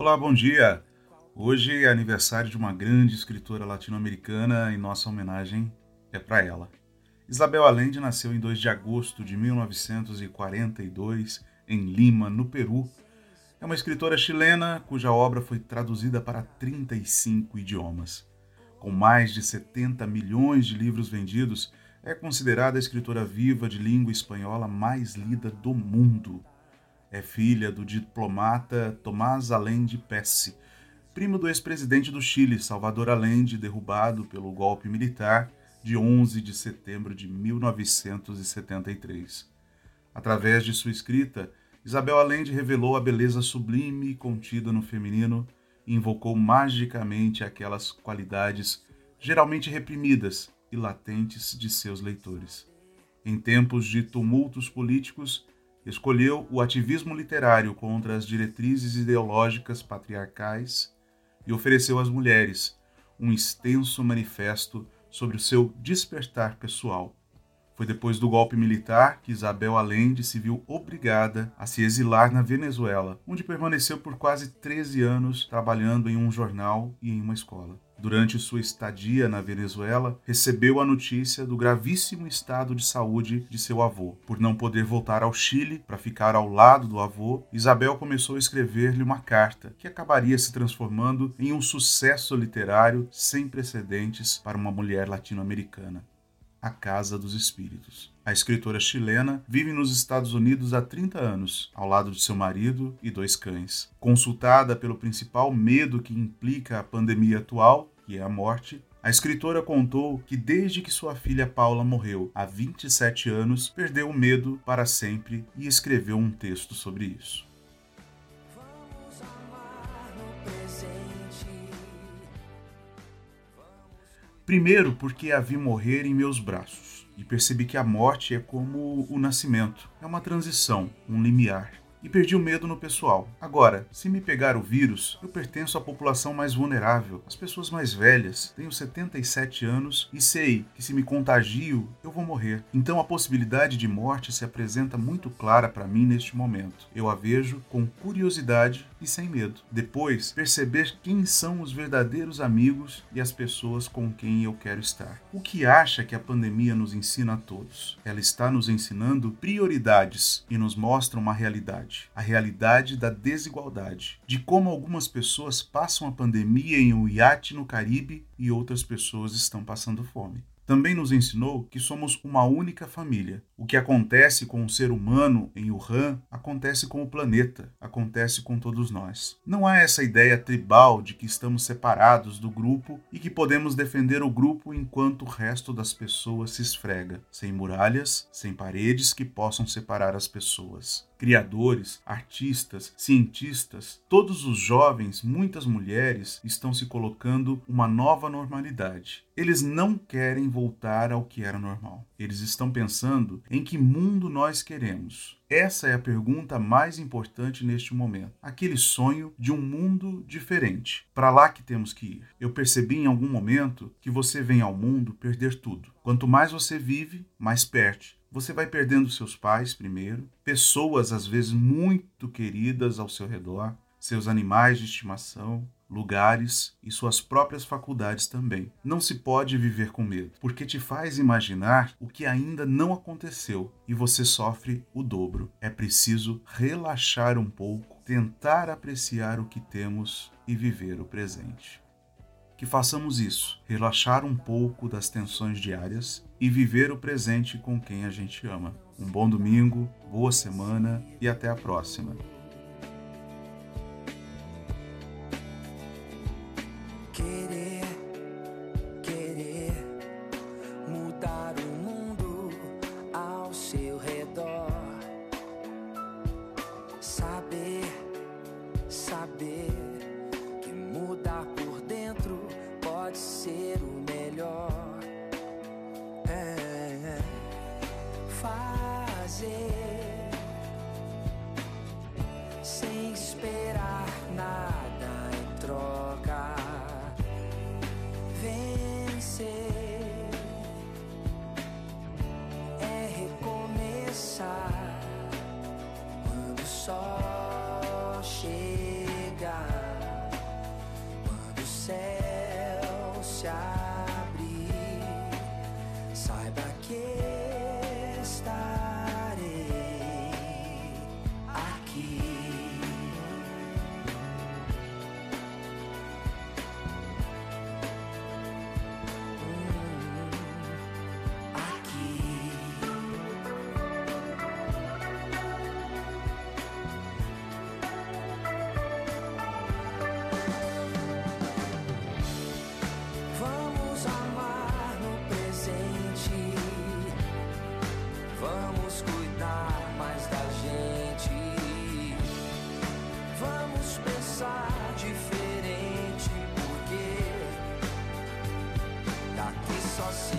Olá, bom dia. Hoje é aniversário de uma grande escritora latino-americana e nossa homenagem é para ela. Isabel Allende nasceu em 2 de agosto de 1942 em Lima, no Peru. É uma escritora chilena cuja obra foi traduzida para 35 idiomas. Com mais de 70 milhões de livros vendidos, é considerada a escritora viva de língua espanhola mais lida do mundo. É filha do diplomata Tomás Allende Pesce, primo do ex-presidente do Chile, Salvador Allende, derrubado pelo golpe militar de 11 de setembro de 1973. Através de sua escrita, Isabel Allende revelou a beleza sublime contida no feminino e invocou magicamente aquelas qualidades geralmente reprimidas e latentes de seus leitores. Em tempos de tumultos políticos, escolheu o ativismo literário contra as diretrizes ideológicas patriarcais e ofereceu às mulheres um extenso manifesto sobre o seu despertar pessoal. Foi depois do golpe militar que Isabel Allende se viu obrigada a se exilar na Venezuela, onde permaneceu por quase 13 anos trabalhando em um jornal e em uma escola. Durante sua estadia na Venezuela, recebeu a notícia do gravíssimo estado de saúde de seu avô. Por não poder voltar ao Chile para ficar ao lado do avô, Isabel começou a escrever-lhe uma carta que acabaria se transformando em um sucesso literário sem precedentes para uma mulher latino-americana. A Casa dos Espíritos. A escritora chilena vive nos Estados Unidos há 30 anos, ao lado de seu marido e dois cães. Consultada pelo principal medo que implica a pandemia atual, que é a morte, a escritora contou que desde que sua filha Paula morreu há 27 anos, perdeu o medo para sempre e escreveu um texto sobre isso. Vamos amar no presente. Primeiro, porque a vi morrer em meus braços e percebi que a morte é como o nascimento, é uma transição, um limiar. E perdi o medo no pessoal. Agora, se me pegar o vírus, eu pertenço à população mais vulnerável, às pessoas mais velhas. Tenho 77 anos e sei que se me contagio, eu vou morrer. Então a possibilidade de morte se apresenta muito clara para mim neste momento. Eu a vejo com curiosidade e sem medo. Depois, perceber quem são os verdadeiros amigos e as pessoas com quem eu quero estar. O que acha que a pandemia nos ensina a todos? Ela está nos ensinando prioridades e nos mostra uma A realidade da desigualdade. De como algumas pessoas passam a pandemia em um iate no Caribe e outras pessoas estão passando fome também nos ensinou que somos uma única família. O que acontece com o ser humano em Wuhan acontece com o planeta, acontece com todos nós. Não há essa ideia tribal de que estamos separados do grupo e que podemos defender o grupo enquanto o resto das pessoas se esfrega, sem muralhas, sem paredes que possam separar as pessoas criadores, artistas, cientistas, todos os jovens, muitas mulheres estão se colocando uma nova normalidade. Eles não querem voltar ao que era normal. Eles estão pensando em que mundo nós queremos. Essa é a pergunta mais importante neste momento. Aquele sonho de um mundo diferente. Para lá que temos que ir. Eu percebi em algum momento que você vem ao mundo perder tudo. Quanto mais você vive, mais perde. Você vai perdendo seus pais primeiro, pessoas às vezes muito queridas ao seu redor, seus animais de estimação, lugares e suas próprias faculdades também. Não se pode viver com medo, porque te faz imaginar o que ainda não aconteceu e você sofre o dobro. É preciso relaxar um pouco, tentar apreciar o que temos e viver o presente que façamos isso, relaxar um pouco das tensões diárias e viver o presente com quem a gente ama. Um bom domingo, boa semana e até a próxima. sem esperar nada em troca. Vencer é recomeçar quando só chega. I'll see